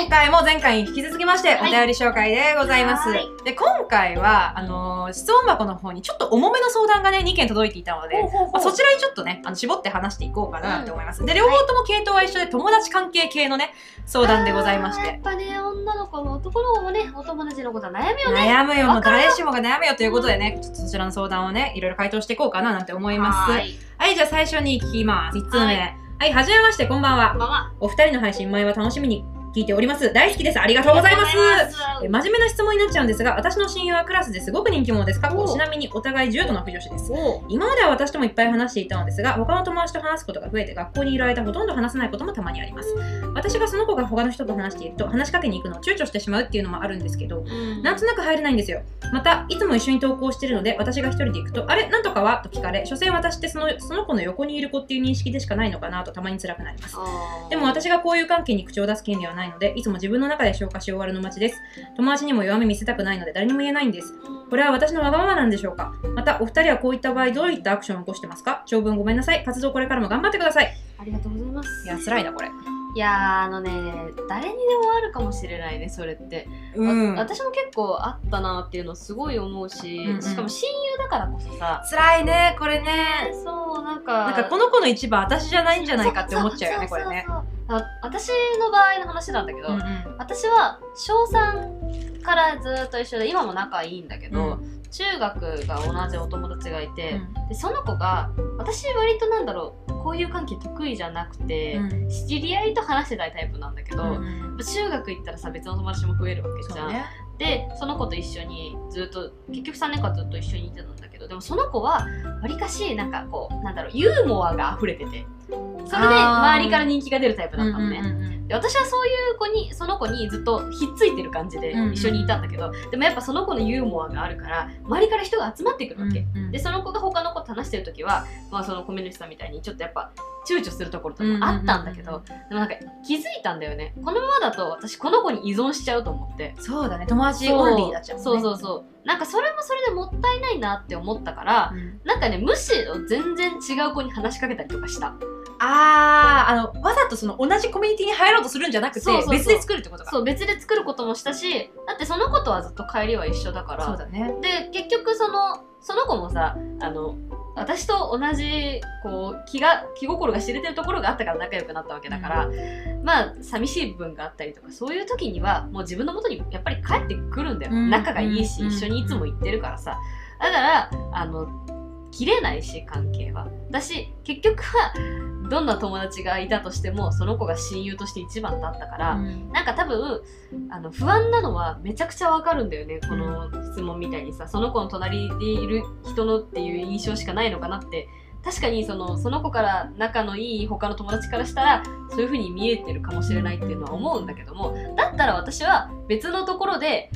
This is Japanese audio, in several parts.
今回も前回に引き続きまして、おはい便り紹介でございます。はいで、今回は、あのー質問箱の方にちょっと重めの相談がね、2件届いていたので、ほうほうほうまあ、そちらにちょっとね、あの絞って話していこうかなって思います。で、両方とも系統は一緒で、友達関係系のね、相談でございましあーやて。っぱね、女の子も男の子もね、お友達のことは悩むよね。悩むよ、もう誰しもが悩むよということでね、ちょっとそちらの相談をね、いろいろ回答していこうかななんて思います。はい、はーい。じゃあ最初に聞きます。1つ目。は、はいはじめまして、こんばんは。まま。お二人の配信前は楽しみに聞いております。大好きです。ありがとうございます。え真面目な質問になっちゃうんですが、私の親友はクラスですごく人気者です。過去ちなみにお互い重度の不女子です。お今までは私ともいっぱい話していたのですが、他の友達と話すことが増えて、学校にいる間ほとんど話せないこともたまにあります。私がその子が他の人と話していると、話しかけに行くのを躊躇してしまうっていうのもあるんですけど、うんなんとなく入れないんですよ。また、いつも一緒に投稿してるので、私が一人で行くと、あれ？なんとかは？と聞かれ、所詮私ってそのその子の横にいる子っていう認識でしかないのかなとたまに辛くなります。でも私がこういう関係に口を出す権利はないので、いつも自分の中で消化し終わるの待ちです。友達にも弱み見せたくないので誰にも言えないんです。これは私のわがままなんでしょうか？また、お二人はこういった場合どういったアクションを起こしてますか？長文ごめんなさい。活動これからも頑張ってください。ありがとうございます。いや、辛いな、これ。いやーあのね誰にでもあるかもしれないねそれって、うん。わ私も結構あったなっていうのすごい思うし、うんうんしかも親友だからこそさ辛いね、これね。そうなんかなんかこの子の一番私じゃないんじゃないかって思っちゃうよね、これね。私の場合の話なんだけど、うんうん。私は小3からずっと一緒で今も仲いいんだけど、う中学が同じお友達がいて、うん。でその子が私割となんだろうこういう関係得意じゃなくて、うん。知り合いと話してたいタイプなんだけど、うん中学行ったらさ別の友達も増えるわけじゃん、ね。でその子と一緒にずっと結局3年間ずっと一緒にいてたんだけどでもその子はわりかしなんかこうなんだろうユーモアが溢れててそれで周りから人気が出るタイプだったのね、うんうんうんで私はそういう子にその子にずっとひっついてる感じでうんうん。一緒にいたんだけど、でもやっぱその子のユーモアがあるから周りから人が集まってくるわけ、うんうんでその子が他の子と話してる時は、まあ、その米主さんみたいにちょっとやっぱ躊躇するところとかもあったんだけど、うんうんでもなんか気づいたんだよね。このままだと私この子に依存しちゃうと思って。そうだね、友達オンリーになっちゃうもんね。そうそうそう。なんかそれもそれでもったいないなって思ったから、うん。なんかねむしろ全然違う子に話しかけたりとかしたあー、あの、わざとその同じコミュニティに入ろうとするんじゃなくてそうそうそう、別で作るってことか。そう別で作ることもしたしだってその子とはずっと帰りは一緒だから。そうだね。で結局そのその子もさあの私と同じこう気が気心が知れてるところがあったから仲良くなったわけだから、まあ寂しい部分があったりとかそういう時にはもう自分の元にやっぱり帰ってくるんだよ、うん。仲がいいし、うん。一緒にいつも行ってるからさ。だからあの切れないし関係は。だし結局はどんな友達がいたとしてもその子が親友として一番だったから、うん。なんか多分あの不安なのはめちゃくちゃわかるんだよねこの質問みたいにさその子の隣でいる人のっていう印象しかないのかなって。確かにそのその子から仲のいい他の友達からしたらそういう風に見えてるかもしれないっていうのは思うんだけどもだったら私は別のところで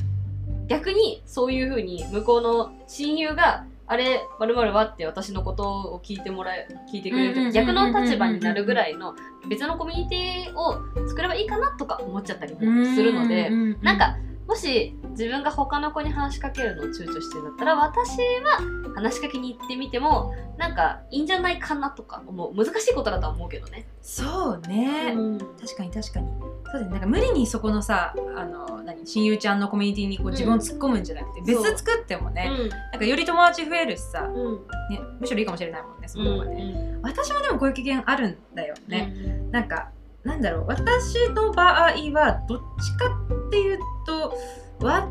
逆にそういう風に向こうの親友があれまるはって私のことを聞いてもらえ聞いてくれると逆の立場になるぐらいの別のコミュニティを作ればいいかなとか思っちゃったりもするので、なん、かもし自分が他の子に話しかけるのを躊躇してるんだったら私は話しかけに行ってみてもなんかいいんじゃないかなとか思う難しいことだとは思うけどね。そうね。うん確かに確かに。そうだね。なんか無理にそこのさ、あの、何、親友ちゃんのコミュニティにこう自分を突っ込むんじゃなくて、別そう作ってもね、なんかより友達増えるしさ、うんうんね、むしろいいかもしれないもんね、そうんの方がね。私もでもこういう経験あるんだよね。ねなんか、なんだろう、私の場合は、どっちかっていうと、私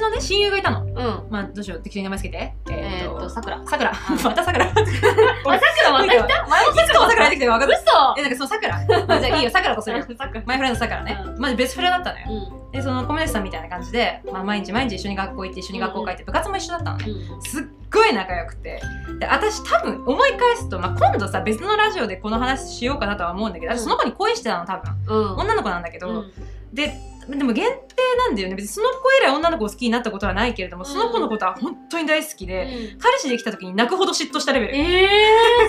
のね、親友がいたの。うんまあ、どうしよう、適当に名前つけて。ええーっとさくら。さくら。またさくら。あさくらまた来た前もさくらさくら出てきて分かった。嘘え、なんかそのさくら。まあじゃあいいよ、さくらとするよ。さくらマイフレンドさくらね。うんまじベストフレンドだったのよ。うんで、そのコミュニティさんみたいな感じで、まあ、毎日毎日一緒に学校行って、一緒に学校帰って、部活も一緒だったのね。うんすっごい仲良くて。で、私多分思い返すと、まあ、今度さ、別のラジオでこの話しようかなとは思うんだけど、私その子に恋してたの、多分。うん女の子なんだけど、うんで、でも限定なんだよね。別にその子以来女の子を好きになったことはないけれども、その子のことは本当に大好きで、うん彼氏できた時に泣くほど嫉妬したレベル。え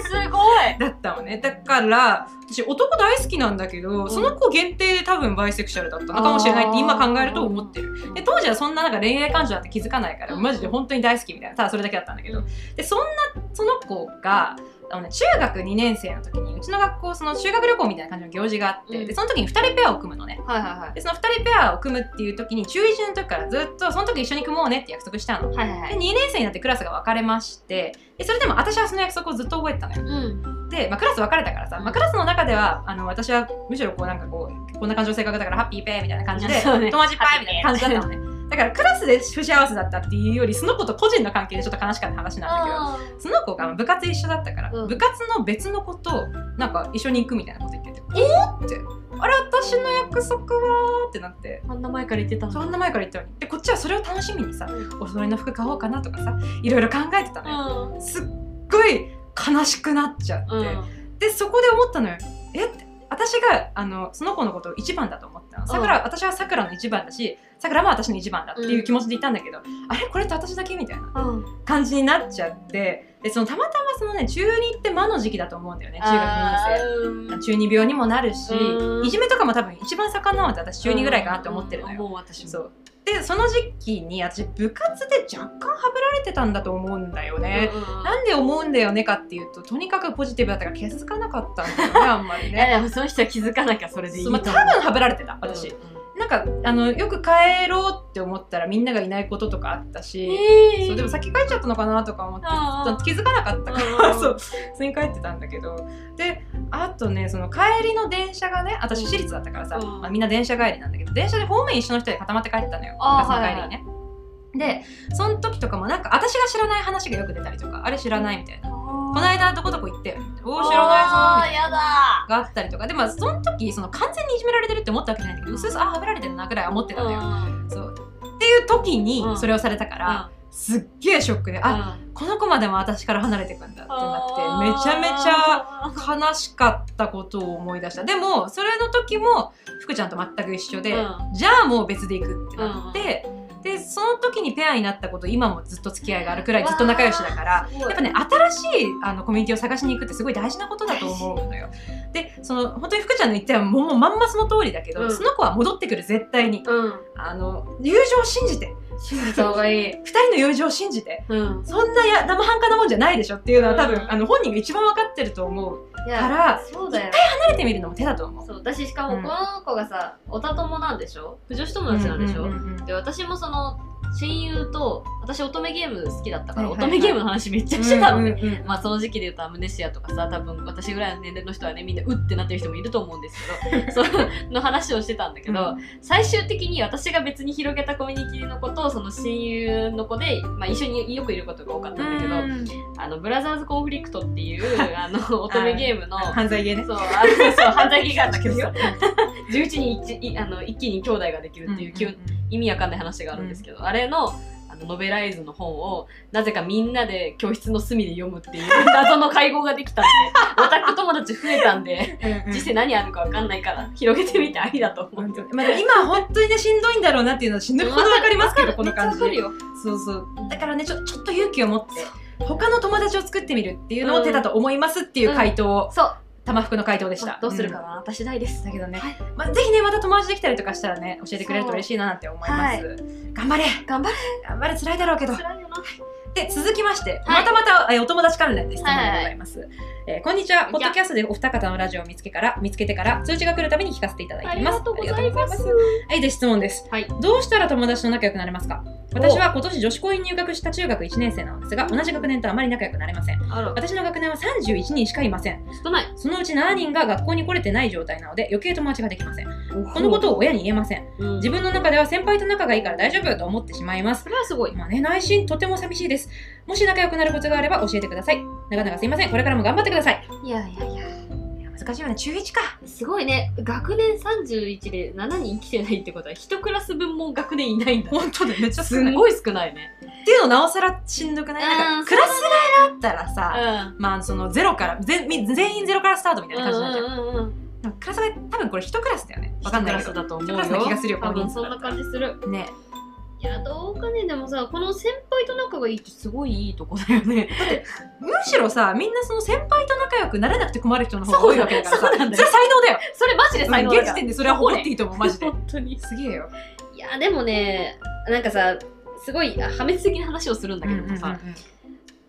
ー、すごい だったのね。だから、私男大好きなんだけど、んその子限定で多分バイセクシャルだったのかもしれないって今考えると思ってる。で、当時はそんななんか恋愛感情だって気づかないから、うんマジで本当に大好きみたいな、ただそれだけだったんだけど。で、そんな、その子が、あのね、中学2年生の時にうちの学校その修学旅行みたいな感じの行事があって、うん。でその時に2人ペアを組むのね。はいはいでその2人ペアを組むっていう時に中1の時からずっとその時一緒に組もうねって約束したの。はいはいはい。で2年生になってクラスが分かれましてでそれでも私はその約束をずっと覚えてたのよ。うん。で、まあ、クラス分かれたからさ、まあ、クラスの中ではあの私はむしろこうなんかこうこんな感じの性格だからハッピーペーみたいな感じで、ね。友達いっぱいみたいな感じだったのね。だからクラスで不幸せだったっていうよりその子と個人の関係でちょっと悲しかった話なんだけどその子が部活一緒だったから、うん。部活の別の子となんか一緒に行くみたいなこと言ってて「おーって。あれ私の約束は?」ってなって。あんな前から言ってたんだそんな前から言ったのに。でこっちはそれを楽しみにさお揃いの服買おうかなとかさいろいろ考えてたのよ、うん。すっごい悲しくなっちゃって、うん。でそこで思ったのよ。え？って。私があのその子のことを一番だと思ったの。さくら私はさくらの一番だしさくらも私の一番だっていう気持ちでいたんだけど、あれ？これって私だけ？みたいなうん。感じになっちゃってでそのたまたまそのね中2って魔の時期だと思うんだよね中学2年生。中二病にもなるしうん。いじめとかも多分一番盛んなのって私中2ぐらいかなって思ってるのよ、もう私もそう。でその時期に私部活で若干はぶられてたんだと思うんだよね、うんうん。なんで思うんだよねかっていうととにかくポジティブだったから気づかなかったんだよねあんまり いやねでもその人は気づかなきゃそれでいいそうまあ、と思う多分はぶられてた私、うんなんかあのよく帰ろうって思ったらみんながいないこととかあったし、えー。そうでも先帰っちゃったのかなとか思って気づかなかったから、うん そう普通に帰ってたんだけど。であとねその帰りの電車がね私私立だったからさ、うん。まあ、みんな電車帰りなんだけど電車で方面一緒の人で固まって帰ってたのよ。あー部活の帰りにね。でその時とかもなんか私が知らない話がよく出たりとかあれ知らないみたいなこの間どこどこ行ったよおー知らないぞやだ。があったりとか。でもその時その完全にいじめられてるって思ったわけじゃないんだけどうすうすあはぶられてるなぐらいは思ってたのよ、うん。そう。っていう時にうん。それをされたから、すっげえショックで、あこの子までも私から離れていくんだってなってめちゃめちゃ悲しかったことを思い出した。でもそれの時も福ちゃんと全く一緒で、うん。じゃあもう別で行くってなって、でその時にペアになったこと今もずっと付き合いがあるくらいずっと仲良しだからやっぱね新しいあのコミュニティを探しに行くってすごい大事なことだと思うのよ。でその本当に福ちゃんの言ったようにもうまんまその通りだけど、うん。その子は戻ってくる絶対に。うん。あの友情を信じて信じた方がいい。二人の友情を信じて。うん。そんなや生半可なもんじゃないでしょっていうのは多分、うん。あの本人が一番分かってると思う。からそうだよ。離れてみるのも手だと思う。そう私しかもうんこの子がさおた友なんでしょ？不女子友達なんでしょ、うで私もその親友と私乙女ゲーム好きだったから、乙女ゲームの話めっちゃしてたのね、うんうんうん。まあその時期で言うとアムネシアとかさ多分私ぐらいの年齢の人はねみんなうってなってる人もいると思うんですけど その話をしてたんだけど、う最終的に私が別に広げたコミュニティの子とその親友の子で、まあ、一緒によくいることが多かったんだけど、うん。あのブラザーズコンフリクトっていう あの乙女ゲームの犯罪ゲーね。そう犯罪ゲーがあったけどさ。11人一いあの一気に兄弟ができるっていう、うんうん意味わかんない話があるんですけど、あれのあのノベライズの本をなぜかみんなで教室の隅で読むっていう謎の会合ができたんでオタク友達増えたんでうんうん。人生何あるかわかんないから広げてみてありだと思う本当にまあ、でも今本当にねしんどいんだろうなっていうのは死ぬほどわかりますけどこの感じめっちゃわかるよそうそう。だからねちょちょっと勇気を持って他の友達を作ってみるっていうのを手だと思いますっていう回答を、そう玉服の回答でした、どうするかん。な、私大です。だけどね、はい。まあ、ぜひねまた友達できたりとかしたらね教えてくれると嬉しいななんて思います、は頑張れ。頑張れ。頑張れ。辛いだろうけど。辛いよな。で続きまして、はい。またまた、えーお友達関連で質問はいでございます、えーこんにちはポッドキャストでお二方のラジオを見つけから見つけてから通知が来るたびに聞かせていただいています。ありがとうございます。はいで質問です。はい。どうしたら友達と仲良くなれますか？私は今年女子校に入学した中学1年生なのですが同じ学年とあまり仲良くなれません。あら。私の学年は31人しかいません。少ない。そのうち7人が学校に来れてない状態なので余計友達ができません。このことを親に言えません。うん。自分の中では先輩と仲がいいから大丈夫と思ってしまいます。それはすごい。まあね、内心とても寂しいです。もし仲良くなるコツがあれば教えてください。なかなかすいません。これからも頑張ってください。いやいやいや難しいよね。中1か。すごいね学年31で7人来てないってことは1クラス分も学年いないんだ本当だめっちゃすんごい少ないねっていうのなおさらしんどくない？なんうんかクラス替えがあったらうさ、んまあそのゼロから全み全員ゼロからスタートみたいな感じになっちゃう。うんうんうんでもクラス替え多分これ一クラスだよね。わかんないけど。一クラスだと思うよ一クラスな気がするよ多分この人数そんな感じするね。いやどうかねでもさこの先輩と仲がいいってすごいいいとこだよねむしろさ、みんなその先輩と仲良くなれなくて困る人の方が多いわけだからさ。そうなんだよれ才能だよ。それマジで才能だから現時点でそれは誇っていいと思う、マジで。本当にすげえよ。いやでもねなんかさすごいあ破滅的な話をするんだけどさ、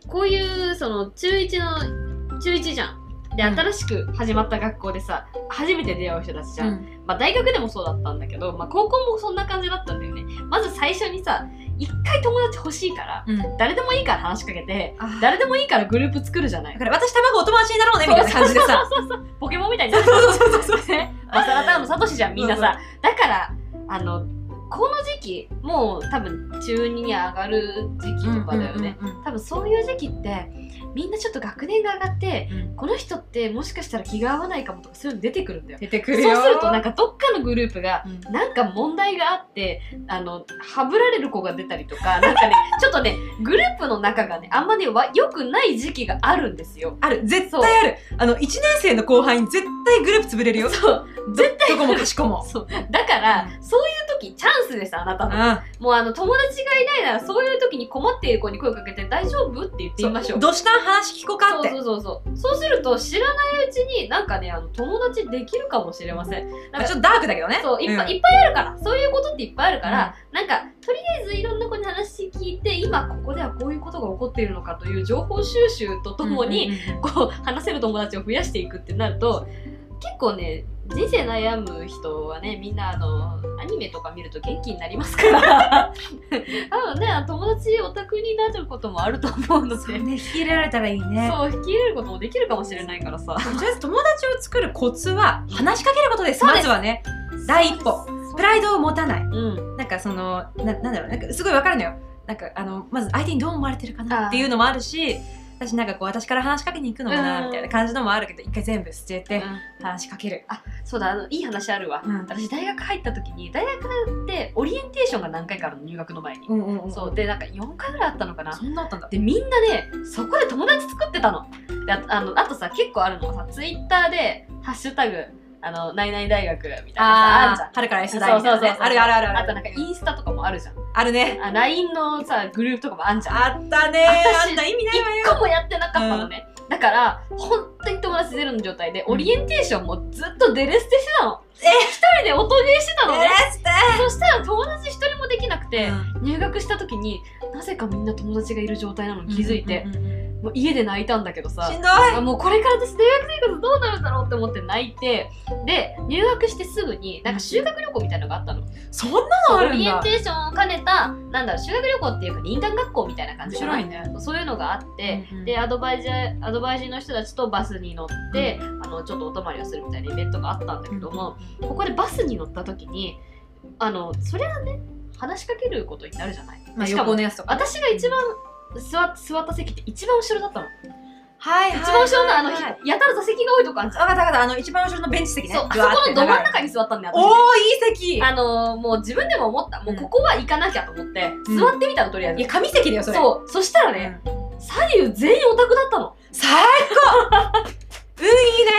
こういうその中1の中1じゃんでうん。新しく始まった学校でさ初めて出会う人たちじゃん、うん。まあ大学でもそうだったんだけど、まあ高校もそんな感じだったんだよね。まず最初にさ一回友達欲しいからうん。誰でもいいから話しかけてあー。誰でもいいからグループ作るじゃない。だから私卵お友達になろうねみたいな感じでさ。そうそうそうそう。ポケモンみたいになってそうそうそうそう。ね。マサラタウンのサトシじゃんみんなさ。だからあのこの時期もう多分中2に上がる時期とかだよね、うんうんうんうん。多分そういう時期ってみんなちょっと学年が上がってうん。この人ってもしかしたら気が合わないかもとかそういうの出てくるんだよ。出てくそうるよするとなんかどっかのグループがうん。なんか問題があってあのはぶられる子が出たりとかなんかね ちょっとねグループの仲がねあんまねわ良くない時期があるんですよ。ある。絶対ある。あの1年生の後輩に絶対グループ潰れるよ。そう。絶対どこもかしこも。そう。だから、そういう時チャンスですあなたの。あもうあの友達がいないならそういう時に困っている子に声をかけて大丈夫？って言ってみましょう。どうした？ん話聞こうかって。そうそうそうそう。そうすると知らないうちになんかねあの友達できるかもしれません。なんかまあちょっとダークだけどね。そういっぱい、うん。いっぱいあるから。そういうことっていっぱいあるから、なんかとりあえずいろんな子に話聞いて今ここではこういうことが起こっているのかという情報収集とともに、こう話せる友達を増やしていくってなると結構ね人生悩む人はねみんなあのアニメとか見ると元気になりますから。多分ね友達オタクになることもあると思うので。そうね引き入れられたらいいね。そう引き入れることもできるかもしれないからさ。とりあえず友達を作るコツは話しかけることです。まずはね第一歩。プライドを持たない。うん。なんかそのななんだろうなんかすごいわかるのよ。なんかあのまず相手にどう思われてるかなっていうのもあるし私なんかこう私から話しかけに行くのもなうん。みたいな感じのもあるけど一回全部捨てて話しかける。あそうだあのいい話あるわ、うん。私大学入った時に大学でオリエンテーションが何回かあるの入学の前に、うんうんうんそうでなんか4回ぐらいあったのかな。そんなあったんだ。でみんなねそこで友達作ってたの。でああのあとさ結構あるのはさツイッターで「ハッシュタグあの何々大学」みたいなさあんじゃん。春から S そう大みたいなね。そうそうそうあるあるあるあとなんかインスタとかもあるじゃん。あるね。あ LINE のさグループとかもあんじゃん。あったね。私あんな意味ないわよ。一個もやってなかったのね、だから本当に友達ゼロの状態でオリエンテーションもずっとデレステしてたの。え？一人で音ゲーしてたのね。そしたら友達一人もできなくて、入学した時になぜかみんな友達がいる状態なのに気づいて、うんうんうんうんもう家で泣いたんだけどさ。しんどい。あもうこれから私大学生活どうなるんだろうって思って泣いて。で入学してすぐになんか修学旅行みたいなのがあったの、そんなのあオリエンテーションを兼ねたなんだろう修学旅行っていうか林間学校みたいな感じか白いねそういうのがあって、うんうん。でアドバイザーアドバイザーの人たちとバスに乗って、あのちょっとお泊まりをするみたいなイベントがあったんだけども、ここでバスに乗った時にあのそれはね話しかけることになるじゃない、まあしかも横のやつとか私が一番座座った席って一番後ろだったの、はいはい一番後ろのあの、やたら座席が多いとこあるじゃん。わかったわかった。あの一番後ろのベンチ席ね。そう。あそこのど真ん中に座ったんだよ私。おおいい席。あのもう自分でも思った。もうここは行かなきゃと思って、うん。座ってみたのとりあえず、いや紙席だよそれ。そう。そしたらね、左右全員オタクだったの。最高うんいいね。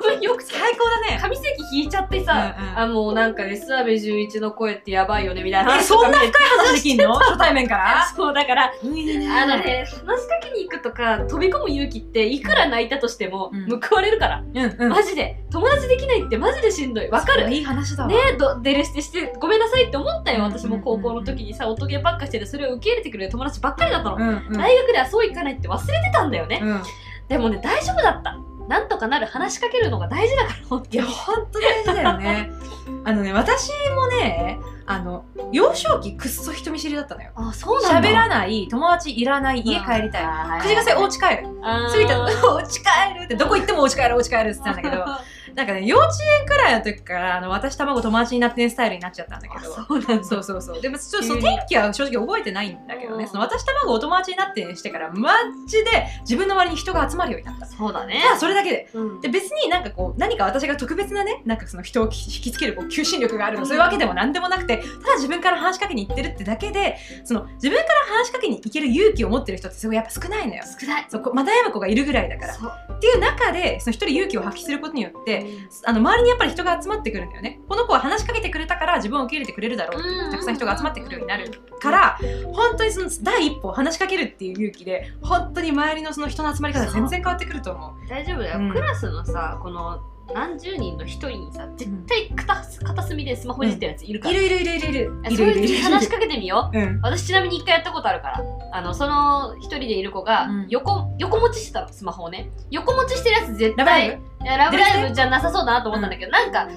そうよくて最高だね。紙席引いちゃってさ、うんうん。あもうなんかね諏訪部純一の声ってやばいよねみたいな。そんな深い話できんの？初対面から？そうだからうんいいね。あのね話しかけに行くとか飛び込む勇気っていくら泣いたとしてもうん。報われるから、うんうん。マジで。友達できないってマジでしんどい。わかる？いい話だわ。ねえどデレステしてごめんなさいって思ったよ。うん私も高校の時にさ音ゲーばっかしててそれを受け入れてくれる友達ばっかりだったの、うんうん。大学ではそういかないって忘れてたんだよね、うん。でもね大丈夫だったなんとかなる話しかけるのが大事だから本いや当に。ほんと大事だよね。あのね私もねあの幼少期くっそ人見知りだったのよ。あそうなんだ。喋らない友達いらない家帰りたい。い口癖お家帰る。過ぎた。ら お家帰るってどこ行ってもお家帰るお家帰るって言ってたんだけど なんかね幼稚園くらいの時からあの私卵友達になってねスタイルになっちゃったんだけあどそうなんだ。そうそうそう。でもちょっとそ天気は正直覚えてないんだけどね、うん。その私卵お友達になってしてからマジで自分の周りに人が集まるようになった。そうだね。ただそれだけで。うん。で別になんかこう何か私が特別なねなんかその人を引きつけるこう求心力があるの、うん。そういうわけでも何でもなくてただ自分から話しかけに行ってるってだけでその自分から話しかけに行ける勇気を持ってる人ってすごいやっぱ少ないのよ。少ない。そうまたやむ子がいるぐらいだから。そう。っていう中でその一人勇気を発揮することによってあの周りにやっぱり人が集まってくるんだよね。この子は話しかけてくれたから自分を受け入れてくれるだろうってたくさん人が集まってくるようになるから本当にその第一歩話しかけるっていう勇気で本当に周りのその人の集まり方が全然変わってくると思う。大丈夫だよ、うん。クラスのさこの何十人の一人にさ絶対片す片隅でスマホいじってるやついるから、いるいるいるいるいる。いるいるいる。話しかけてみよう。うん。私ちなみに一回やったことあるから。あのその一人でいる子がうん。横,、横持ちしてたのスマホをね。横持ちしてるやつ絶対ラブライブ？じゃなさそうだなと思ったんだけど、なんか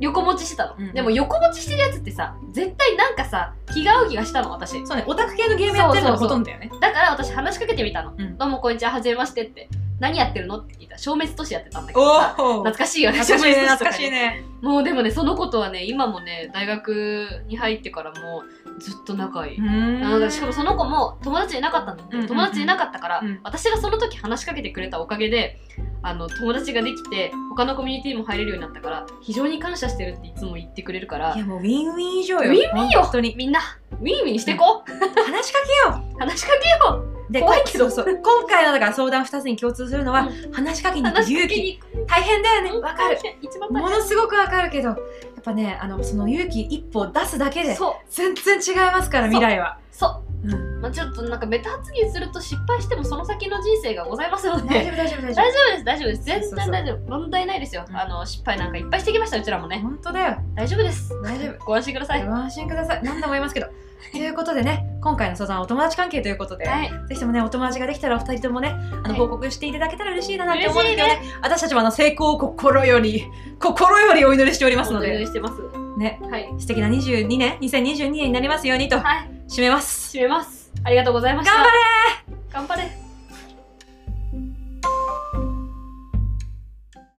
横持ちしてたの、うん。でも横持ちしてるやつってさ絶対なんかさ気が合う気がしたの私。そうねオタク系のゲームやってるのがほとんどだよね。だから私話しかけてみたの、うん。どうもこんにちははじめましてって何やってるの？って聞いた。ら消滅都市やってたんだけど懐かしいよね。懐かしいね懐かしいね。もうでもねその子とはね今もね大学に入ってからもずっと仲いい、うーあのしかもその子も友達いなかったんだって、うんうんうん。友達いなかったから、うん。私がその時話しかけてくれたおかげであの友達ができて他のコミュニティも入れるようになったから非常に感謝してるっていつも言ってくれるからいやもうウィンウィン以上よ。ウィンウィンよ。本当に。みんな。ウィンウィンしてこう、話しかけよ話しかけようで怖いけど。そう今回のだから相談2つに共通するのは、う話しかけに行く勇気。大変だよね。うん。わかる。ものすごくわかるけどやっぱねあのその勇気一歩出すだけで全然違いますから未来は、そう。うん、まあ、ちょっとなんかベタ発言すると失敗してもその先の人生がございますので。大丈夫大丈夫大丈大丈夫です大丈夫です。全然大丈夫。問題ないですよ、うん。あの失敗なんかいっぱいしてきましたうちらも夫ね。本当だよ。大丈夫です。大丈夫。ご安心ください。ご安心ください。何度も言いますけど。ということでね今回の相談はお友達関係ということで、はい。ぜひともねお友達ができたらお二人ともねあの、はい。報告していただけたら嬉しいななんて思うんですけね。私たちもあの成功を心より心よりお祈りしておりますのお願でいしてます。ね。はい。素敵な22年2022年になりますようにとはい。締めます。締めます。ありがとうございました。頑張れ頑張れ